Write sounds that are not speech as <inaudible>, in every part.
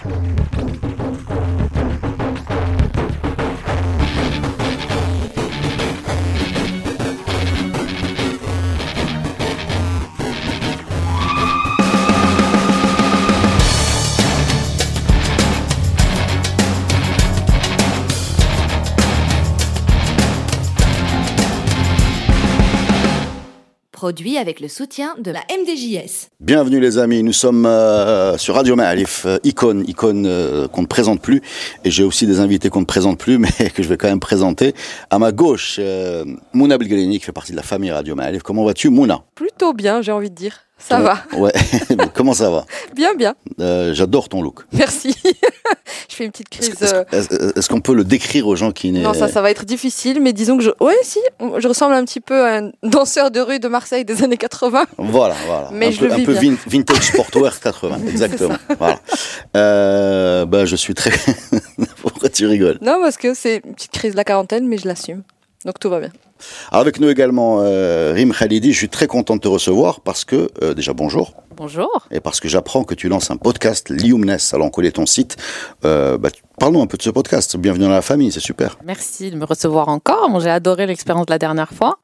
Thank you. Produit avec le soutien de la MDJS. Bienvenue les amis, nous sommes euh, sur Radio Ma'alif, euh, icône, icône euh, qu'on ne présente plus. Et j'ai aussi des invités qu'on ne présente plus, <laughs> mais que je vais quand même présenter. À ma gauche, euh, Mouna Belgrini, qui fait partie de la famille Radio Ma'alif. Comment vas-tu Mouna? Plutôt bien, j'ai envie de dire. Ça va. <laughs> Ouais, comment ça va? Bien, bien. Euh, J'adore ton look. Merci. <laughs> je fais une petite crise. euh, est-ce- qu'on peut le décrire aux gens qui. Non, ça, ça va être difficile, mais disons que je. Ouais, si, je ressemble un petit peu à un danseur de rue de Marseille des années 80. Voilà, voilà. Mais un je peu, le un vis peu bien. vin- vintage sportwear <laughs> 80, exactement. Voilà. Euh, bah, je suis très. Pourquoi tu rigoles Non, parce que c'est une petite crise de la quarantaine, mais je l'assume. Donc tout va bien. Avec nous également euh, Rim Khalidi. Je suis très content de te recevoir parce que euh, déjà bonjour Bonjour. et parce que j'apprends que tu lances un podcast Liumnes. Alors on connaît ton site. Euh, bah, Parlons un peu de ce podcast. Bienvenue dans la famille, c'est super. Merci de me recevoir encore. J'ai adoré l'expérience de la dernière fois.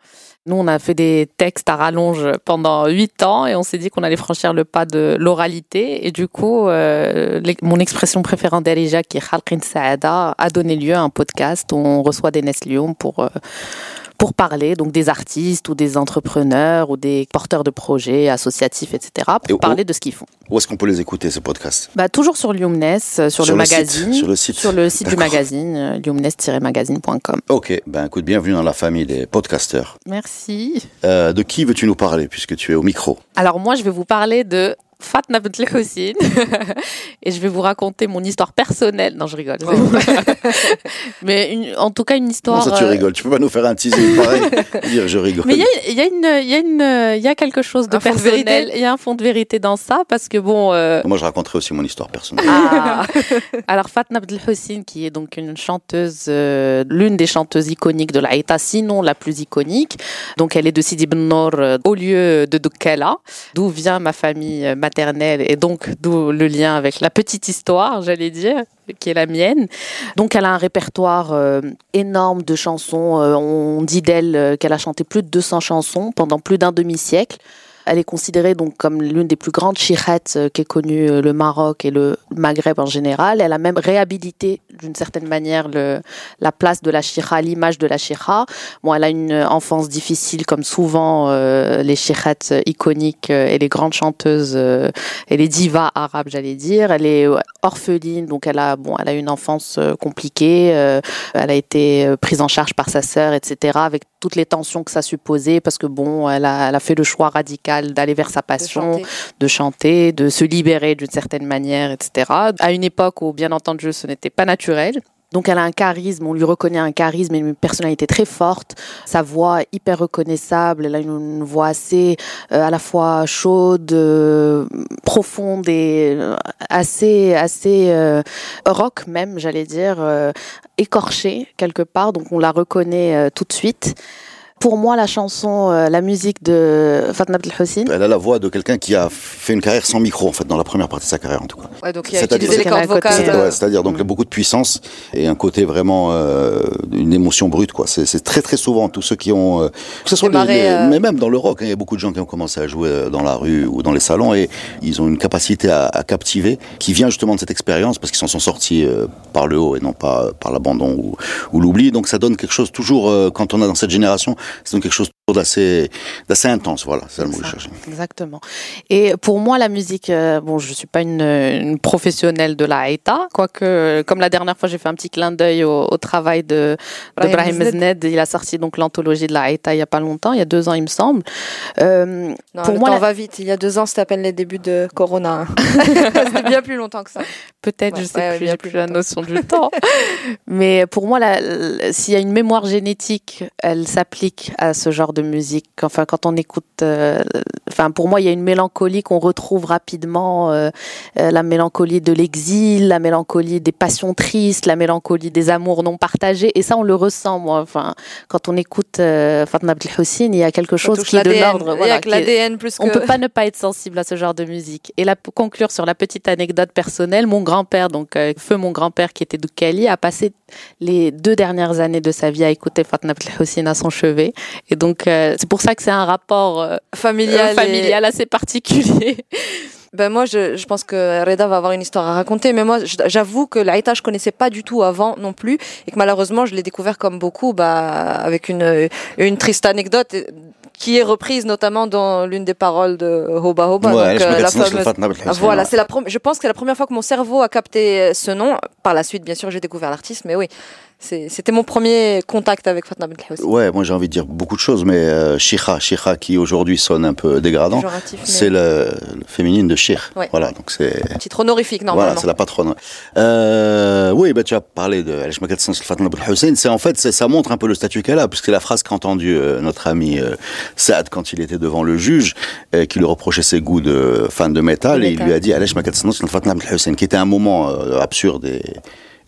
Nous, on a fait des textes à rallonge pendant huit ans et on s'est dit qu'on allait franchir le pas de l'oralité. Et du coup, euh, mon expression préférée d'Alija, qui est Khalqin Saada, a donné lieu à un podcast où on reçoit des Neslium pour, euh, pour parler, donc des artistes ou des entrepreneurs ou des porteurs de projets associatifs, etc., pour Et où- parler de ce qu'ils font. Où est-ce qu'on peut les écouter ces podcasts Bah, toujours sur Lumnes, euh, sur, Sur le, le site, magazine. sur le site. Sur le site du magazine, euh, lumnes-magazine.com. Ok, ben écoute, bienvenue dans la famille des podcasteurs. Merci. Euh, de qui veux-tu nous parler puisque tu es au micro? Alors moi, je vais vous parler de Fatna Bint Hussein <laughs> et je vais vous raconter mon histoire personnelle. Non, je rigole. <laughs> Mais une- en tout cas, une histoire. Comment ça tu euh, rigoles? Tu peux pas nous faire un teasing pareil? <laughs> Dire je rigole. Mais il y y, a une- il y, a une- il y a quelque chose de Un fond de personnel. vérité Il y a un fond de vérité dans ça parce que bon. euh, Moi je raconterai aussi mon histoire personnelle. Ah. Alors Fatna Abdel Hussein, qui est donc une chanteuse, euh, l'une des chanteuses iconiques de la Haïta, sinon la plus iconique. Donc elle est de Sidi Ben euh, au lieu de Doukela, d'où vient ma famille euh, et donc d'où le lien avec la petite histoire, j'allais dire, qui est la mienne. Donc elle a un répertoire euh, énorme de chansons. Euh, on dit d'elle euh, qu'elle a chanté plus de 200 chansons pendant plus d'un demi-siècle. Elle est considérée donc comme l'une des plus grandes chirettes euh, qu'ait connu euh, le Maroc et le Maghreb en général. Elle a même réhabilité d'une certaine manière la place de la chira, l'image de la chira. Bon, elle a une enfance difficile comme souvent euh, les chirettes iconiques euh, et les grandes chanteuses euh, et les divas arabes, j'allais dire. Elle est euh, orpheline, donc elle a bon, elle a une enfance euh, compliquée. euh, elle a été euh, prise en charge par sa sœur, etc. Avec toutes les tensions que ça supposait, parce que bon, elle a fait le choix radical d'aller vers sa De passion, chanter. de chanter, de se libérer d'une certaine manière, etc. À une époque où, bien entendu, ce n'était pas naturel. Donc elle a un charisme, on lui reconnaît un charisme et une personnalité très forte, sa voix est hyper reconnaissable, elle a une, voix assez euh, à la fois chaude, euh, profonde et euh, assez assez euh, rock même, j'allais dire, écorchée quelque part, donc on la reconnaît tout de suite. Pour moi, la chanson, euh, la musique de Fatna Abdel Hussein, Elle a la voix de quelqu'un qui a fait une carrière sans micro en fait dans la première partie de sa carrière en tout cas. Ouais, donc il a C'est-à-dire- utilisé les cordes a vocales. Euh, ouais, C'est-à-dire donc beaucoup de puissance et un côté vraiment euh, une émotion brute quoi. C'est c'est très très souvent tous ceux qui ont euh, que ce soit les- euh, mais même dans le rock, hein, il y a beaucoup de gens qui ont commencé à jouer euh, dans la rue ou dans les salons et ils ont une capacité à, à captiver qui vient justement de cette expérience parce qu'ils s'en sont sortis euh, par le haut et non pas euh, par l'abandon ou, ou l'oubli. Donc ça donne quelque chose toujours euh, quand on est dans cette génération, ça donne quelque chose d'assez d'assez intense. Voilà, c'est le mot que je cherchais. Exactement. Et pour moi, la musique, euh, bon, je suis pas une, une professionnelle de la Haïta, quoique, comme la dernière fois, j'ai fait un petit clin d'œil au, au travail de, de Brahim. Mezned. Il a sorti donc l'anthologie de la Haïta il y a pas longtemps, il y a deux ans, il me semble. Euh, Non, Pour le moi, temps la- va vite. Il y a deux ans, c'était à peine les débuts de Corona. <laughs> hein. c'était bien plus longtemps que ça. Peut-être, Ouais, je sais ouais, plus, bien j'ai plus plus la notion du temps. Mais pour moi, s'il y a une mémoire génétique, elle s'applique à ce genre de musique. Enfin, quand on écoute, euh, enfin, pour moi, il y a une mélancolie qu'on retrouve rapidement, euh, euh, la mélancolie de l'exil, la mélancolie des passions tristes, la mélancolie des amours non partagés. Et ça, on le ressent, moi. Enfin, quand on écoute euh, Fatma Abdelhoussine, il y a quelque chose qui est de l'ordre. Il y Voilà, l'ADN plus que. on peut pas ne pas être sensible à ce genre de musique. Et là, pour conclure sur la petite anecdote personnelle, mon grand-père, donc euh, feu mon grand-père qui était d'Oukali, a passé les deux dernières années de sa vie à écouter Fatna Hussein à son chevet. Et donc, euh, c'est pour ça que c'est un rapport euh, <laughs> familial. euh, et- assez particulier. <laughs> Ben moi, je, je pense que Reda va avoir une histoire à raconter, mais moi, j'avoue que l'Aïta, je connaissais pas du tout avant non plus, et que malheureusement, je l'ai découvert comme beaucoup, bah, avec une, une triste anecdote qui est reprise notamment dans l'une des paroles de Hoba Hoba. Ouais, donc, Alesh euh, la fameuse- voilà, c'est la je pense que c'est la première fois que mon cerveau a capté ce nom. Par la suite, bien sûr, j'ai découvert l'artiste, mais oui, c'était mon premier contact avec Fatna Ben Houssen. Ouais, moi j'ai envie de dire beaucoup de choses, mais euh, Shikha, Shikha qui aujourd'hui sonne un peu dégradant, Péjoratif, mais- c'est le, le féminine de Shir. Ouais. Voilà, donc c'est Titre honorifique, Voilà, normalement. c'est la patronne. Euh, oui, bah, tu as parlé de Magatsans Fatna Hussein. C'est en fait, c'est- ça montre un peu le statut qu'elle a, puisque c'est la phrase qu'a entendue euh, notre ami euh, Saad quand il était devant le juge, euh, qui lui reprochait ses goûts de fan de métal, et il lui a dit Magatsans Fatna Hussein, qui était un moment absurde et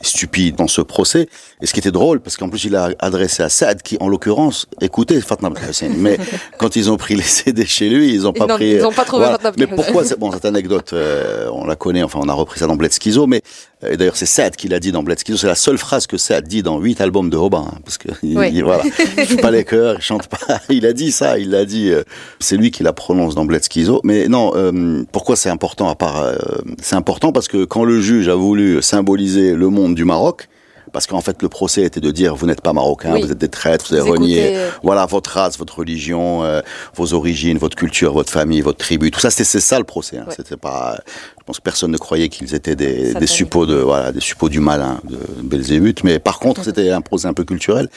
stupide dans ce procès. Et ce qui était drôle, parce qu'en plus il a adressé à Saad, qui en l'occurrence écoutait Fatna Hussein. <laughs> Mais quand ils ont pris les CD chez lui, ils ont Ils pas n'ont- pris. ils ont pas trouvé voilà. Mais pourquoi Bon, cette anecdote, euh, on la connaît, enfin on a repris ça dans Bled Schizo, mais euh, d'ailleurs c'est Saad qui l'a dit dans Bled Schizo, c'est la seule phrase que Saad dit dans huit albums de Robin, hein, parce que il, Oui. il- voilà, <laughs> il fait pas les chœurs, il chante pas, <laughs> il a dit ça, il l'a dit, euh, c'est lui qui la prononce dans Bled Schizo, mais non, euh, pourquoi c'est important à part, euh, c'est important parce que quand le juge a voulu symboliser le monde du Maroc, parce qu'en fait le procès était de dire vous n'êtes pas marocain, Oui. vous êtes des traîtres, vous avez renié euh, voilà votre race, votre religion, euh, vos origines, votre culture, votre famille, votre tribu, tout ça c'est ça le procès. Hein. Ouais. C'était pas, je pense que personne ne croyait qu'ils étaient des, des suppôts de voilà des suppôts du malin de Belzébuth, mais par contre c'était un procès un peu culturel.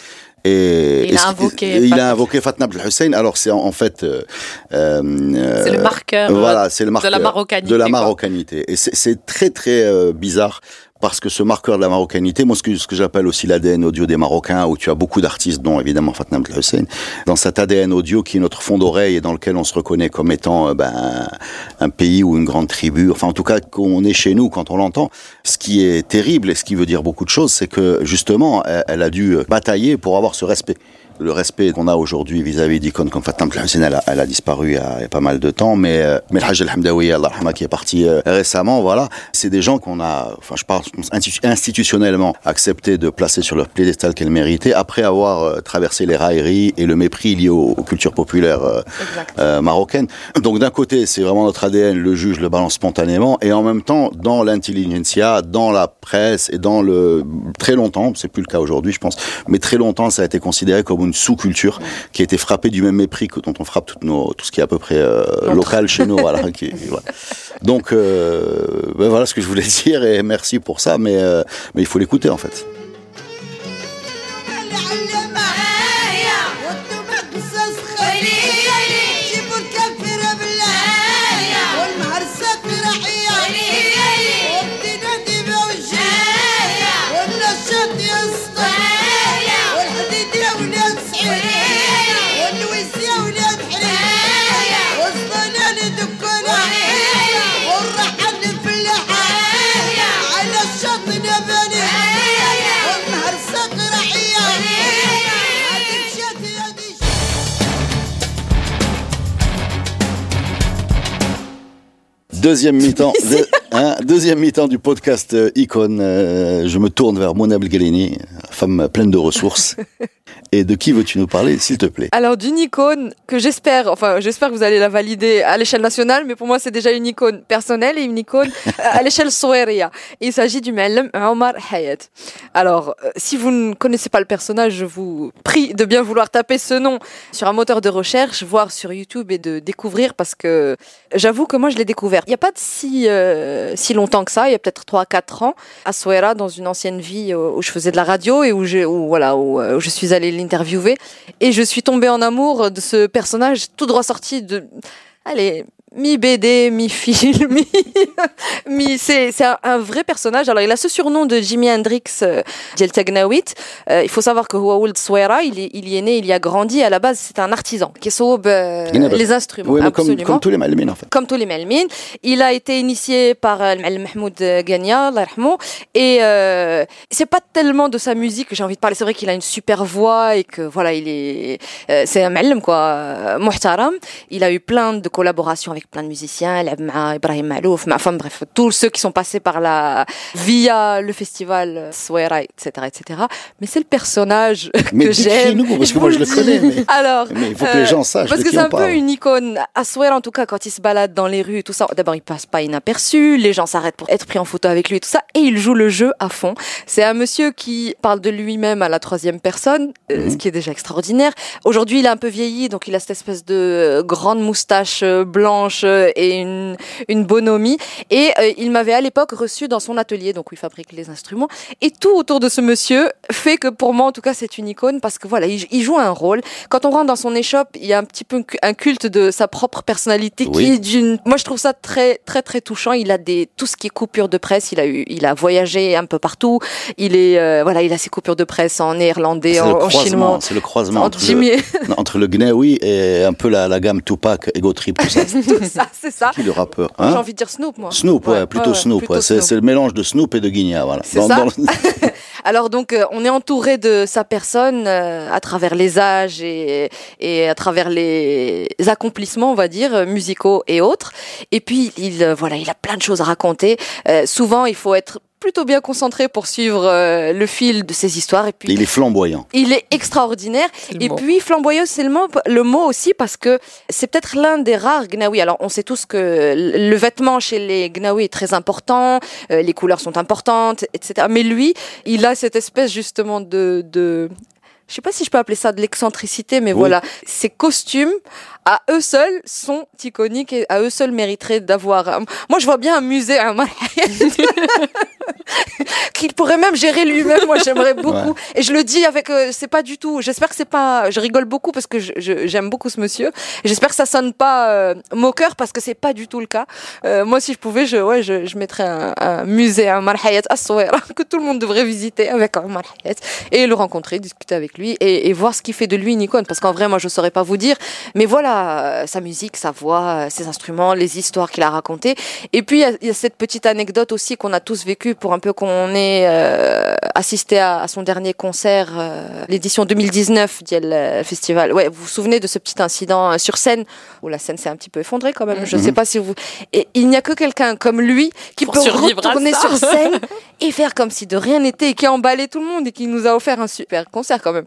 Et, Il et a invoqué il Fatna. a invoqué Fatna Hussein. Alors c'est en, en fait, euh, euh, C'est le marqueur, Voilà, c'est le de la marqueur marocanité, De la marocanité. Et c'est- c'est très très euh, bizarre parce que ce marqueur de la marocanité, moi ce que, j'appelle aussi l'ADN audio des Marocains, où tu as beaucoup d'artistes, dont évidemment Fatna Abdel Hussein, dans cet ADN audio qui est notre fond d'oreille et dans lequel on se reconnaît comme étant euh, ben, un pays ou une grande tribu, enfin en tout cas qu'on est chez nous quand on l'entend. Ce qui est terrible et ce qui veut dire beaucoup de choses, c'est que justement elle a dû batailler pour avoir ce respect le respect qu'on a aujourd'hui vis-à-vis d'icônes comme Abdel Hussein, elle a, elle a disparu il y a, il y a pas mal de temps, mais, euh, mais le Hajj al-Hamdawi, qui est parti euh, récemment, voilà, c'est des gens qu'on a, enfin je institu- institutionnellement accepté de placer sur leur piédestal qu'elles méritaient après avoir euh, traversé les railleries et le mépris lié aux, aux cultures populaires euh, marocaines. Donc d'un côté, c'est vraiment notre ADN, le juge le balance spontanément, et en même temps, dans l'intelligentsia, dans la presse et dans le très longtemps, c'est plus le cas aujourd'hui, je pense, mais très longtemps, ça a été considéré comme une sous-culture qui a été frappée du même mépris que dont on frappe nos, tout ce qui est à peu près euh, local chez nous, <laughs> voilà. qui- voilà. Donc euh, ben voilà ce que je voulais <laughs> dire et merci pour ça, mais euh, mais il faut l'écouter en fait. على الشط نباني والنهر رحية هادي مشات هادي Deuxième mi-temps, <laughs> de- hein, deuxième mi-temps du podcast euh, Icône. Euh, je me tourne vers Mona Belgalini, femme pleine de ressources. <laughs> Et de qui veux-tu nous parler, s'il te plaît? Alors d'une icône que j'espère, enfin j'espère que vous allez la valider à l'échelle nationale, mais pour moi c'est déjà une icône personnelle et une icône à l'échelle souéria. Il s'agit du Ma'allem Omar Hayat. Alors euh, si vous ne connaissez pas le personnage, je vous prie de bien vouloir taper ce nom sur un moteur de recherche, voir sur YouTube et de découvrir parce que j'avoue que moi je l'ai découvert. Il n'y a pas de si, euh, si longtemps que ça, il y a peut-être 3-4 ans, à Souera, dans une ancienne vie euh, où je faisais de la radio et où voilà, où, euh, où je suis allée l'interviewer. Et je suis tombée en amour de ce personnage tout droit sorti de, allez, mi BD, mi film, <laughs> mi, mi c'est c'est un, vrai personnage. Alors il a ce surnom de Jimi Hendrix euh, Djeltagnawit. Euh, il faut savoir que Houaoul Tsouera, il, est, il y est né, il y a grandi. À la base, c'est un artisan qui sauve euh, les instruments. Oui. Comme, tous les malmines en fait. Comme tous les malmines. Il a été initié par euh, Mahmoud Gania, et euh, c'est pas tellement de sa musique que j'ai envie de parler. C'est vrai qu'il a une super voix et que voilà, il est euh, c'est un malm quoi, euh, muhtaram. Il a eu plein de collaborations avec plein de musiciens, elle Ibrahim Malouf, enfin bref, tous ceux qui sont passés par là via le festival euh, Swera, etc., etc. Mais c'est le personnage <laughs> mais que j'aime. nous parce que moi je le <laughs> connais. Mais... Alors, il faut que les euh, gens sachent. Parce que c'est un peu une icône. À Swera, en tout cas, quand il se balade dans les rues, tout ça, d'abord il passe pas inaperçu, les gens s'arrêtent pour être pris en photo avec lui, tout ça, et il joue le jeu à fond. C'est un monsieur qui parle de lui-même à la troisième personne, euh, mhm. ce qui est déjà extraordinaire. Aujourd'hui, il a un peu vieilli, donc il a cette espèce de grande moustache blanche euh, et une, une bonhomie. Et euh, il m'avait à l'époque reçu dans son atelier, donc où il fabrique les instruments. Et tout autour de ce monsieur fait que pour moi, en tout cas, c'est une icône parce que voilà, il, il joue un rôle. Quand on rentre dans son échoppe, il y a un petit peu un culte de sa propre personnalité qui est d'une. Moi, je trouve ça très, très, très touchant. Il a des tout ce qui est coupure de presse. Il a eu, il a voyagé un peu partout. Il est, euh, voilà, il a ses coupures de presse en néerlandais, en, chinois. c'est le croisement Entre le, <laughs> entre le Gnawi et un peu la, la gamme Tupac, Ego Trip, tout ça. tout <laughs> <laughs> ça, c'est ça. Qui le rappeur J'ai hein envie de dire Snoop, moi. Snoop, ouais, plutôt ouais, Snoop. plutôt. C'est Snoop. c'est le mélange de Snoop et de Guignard, voilà. C'est ça <laughs> <laughs> Alors donc euh, on est entouré de sa personne euh, à travers les âges et, et à travers les accomplissements on va dire euh, musicaux et autres. Et puis il euh, voilà il a plein de choses à raconter. Euh, souvent il faut être plutôt bien concentré pour suivre euh, le fil de ces histoires et puis Il est flamboyant. il est extraordinaire. Et mot. puis flamboyant, c'est le mot, le mot aussi parce que c'est peut-être l'un des rares Gnawi. Alors on sait tous que le vêtement chez les Gnawi est très important, euh, les couleurs sont importantes, etc. Mais lui, il a cette espèce justement de, de je sais pas si je peux appeler ça de l'excentricité, mais Oui. voilà, ces costumes à eux seuls sont iconiques et à eux seuls mériteraient d'avoir. un- Moi, je vois bien un musée Hayat. <laughs> <laughs> qu'il pourrait même gérer lui-même. Moi, j'aimerais beaucoup. Et je le dis avec, euh, c'est pas du tout. J'espère que c'est pas. Je rigole beaucoup parce que j'aime beaucoup ce monsieur. J'espère que ça sonne pas euh, moqueur parce que c'est pas du tout le cas. Euh, moi, si je pouvais, je, ouais, je, je mettrais un, un musée à Omar Hayat à Souaira, <laughs> que tout le monde devrait visiter avec Omar Hayat et le rencontrer, discuter avec lui et, et voir ce qui fait de lui une icône. Parce qu'en vrai, moi, je saurais pas vous dire. Mais voilà, euh, sa musique, sa voix, euh, ses instruments, les histoires qu'il a racontées. Et puis, il y y, a cette petite anecdote aussi qu'on a tous vécu pour un peu qu'on ait euh, assisté à, à son dernier concert, euh, l'édition 2019 du festival. Ouais, vous vous souvenez de ce petit incident euh, sur scène? Où la scène s'est un petit peu effondrée quand même. Je ne sais pas si vous. Et il n'y a que quelqu'un comme lui qui Pour peut retourner sur <laughs> scène et faire comme si de rien n'était et qui a emballé tout le monde et qui nous a offert un super concert quand même.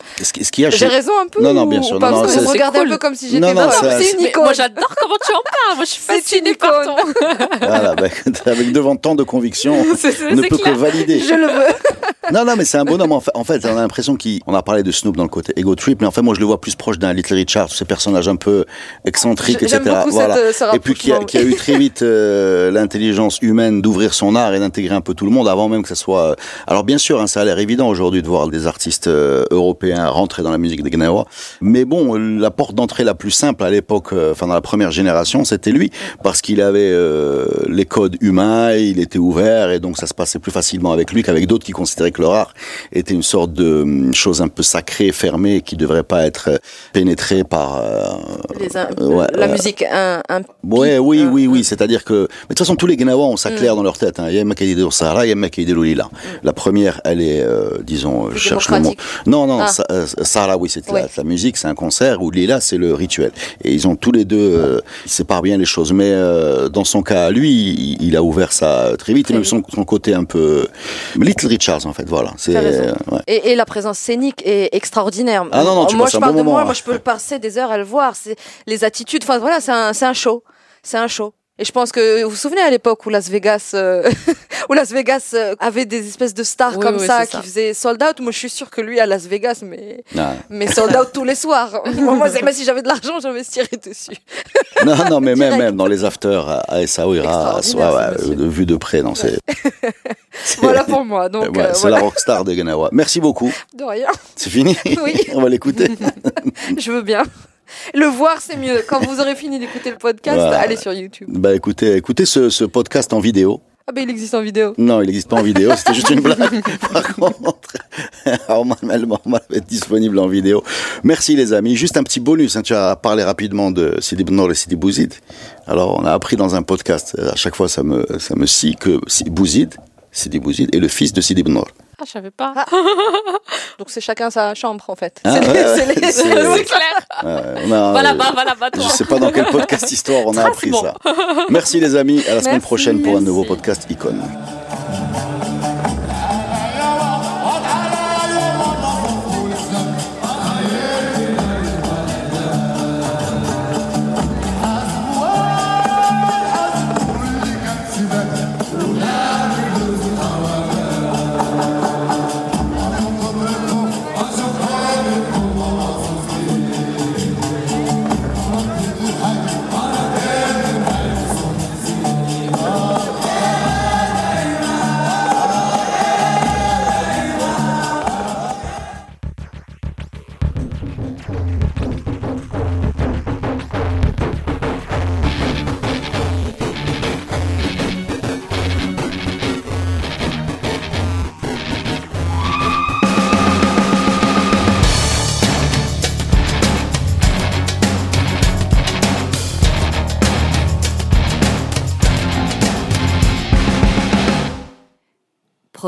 Qu'il y a J'ai raison un peu Non, non, bien sûr, pas? non, Parce non, que vous regardez c'est un peu cool. comme si j'étais Non, non, c'est- icône. moi j'adore comment tu en parles. Moi je suis C'est une fascinée par icône. ton. Voilà, bah, <laughs> avec devant tant de conviction, <laughs> C'est- c'est- ne c'est peut valider. Je le veux. <laughs> Non, non, mais c'est un bonhomme. En fait, en fait, on a l'impression qu'il. On a parlé de Snoop dans le côté ego trip, mais en fait, moi, je le vois plus proche d'un Little Richard, ces personnages un peu excentriques, etc. beaucoup voilà. cette, euh, ce Et puis qui a, rapprochement. qui a eu très vite euh, l'intelligence humaine d'ouvrir son art et d'intégrer un peu tout le monde avant même que ça soit. euh, Alors bien sûr, hein, ça a l'air évident aujourd'hui de voir des artistes euh, européens rentrer dans la musique des Gnawa, mais bon, la porte d'entrée la plus simple à l'époque, euh, enfin dans la première génération, c'était lui parce qu'il avait les codes humains, il était ouvert et donc ça se passait plus facilement avec lui qu'avec d'autres qui considéraient que leur art était une sorte de hum, chose un peu sacrée, fermée, qui devrait pas être euh, pénétrée par euh, Les Ouais, la ouais. musique, un, un Ouais, oui, un- oui, oui. C'est-à-dire que, mais de toute façon, tous les Gnawa ont ça Mm. clair dans leur tête. hein. Il y a un mec qui dit Sahara, il y a un mec qui dit Lolila. La première, elle est, euh, disons, je cherche le mot. Non, non, Ah. Sa- euh, Sahara, oui, c'est la, la musique, c'est un concert. Ou Lila, c'est le rituel. Et ils ont tous les deux, euh, ils séparent bien les choses. Mais euh, dans son cas, lui, il, il a ouvert ça très vite. Très et même son, son côté un peu Little Richards, en fait. Voilà. C'est. Euh, ouais. Et, et la présence scénique est extraordinaire. Ah non, non, tu moi je un parle bon de moi, moment, moi hein. je peux passer des heures à le voir. C'est les attitudes. Enfin voilà, c'est un, c'est un show. C'est un show. Et je pense que vous vous souvenez à l'époque où Las Vegas, euh, <laughs> où Las Vegas euh, avait des espèces de stars Oui, comme oui, ça qui ça. faisaient sold out. Moi je suis sûre que lui à Las Vegas, mais Ah. mais sold out tous les soirs. <laughs> moi, même si j'avais de l'argent, j'investirais dessus. <laughs> Non, non, mais même, même dans les afters à, à Essaouira, ouais, ce ouais, monsieur. de vue de près, non, c'est. Voilà pour moi. Donc Ouais, euh, c'est voilà. la rockstar des Gnawa. Merci beaucoup. De rien. C'est fini Oui. On va l'écouter. Je veux bien. Le voir, c'est mieux. Quand vous aurez fini d'écouter le podcast, allez sur YouTube. Bah écoutez, écoutez ce, ce podcast en vidéo. Ah ben il existe en vidéo. Non, il n'existe pas en vidéo, c'était juste une blague. <laughs> Par contre, <laughs> Arman Melman va être disponible en vidéo. Merci les amis. Juste un petit bonus, hein, tu as parlé rapidement de Sidi Bnor et Sidi Bouzid. Alors, on a appris dans un podcast, euh, à chaque fois ça me, ça me scie que Bouzid, Sidi Bouzid est le fils de Sidi Bnor. Ah, je savais pas. <laughs> Donc c'est chacun sa chambre en fait. Ah, c'est ouais, les- ouais. les- clair. Euh, on a, Va euh, là-bas, va là-bas, toi. Je sais pas dans quel podcast histoire on a appris ça. Merci les amis, à la semaine Merci, prochaine pour un nouveau podcast Icône.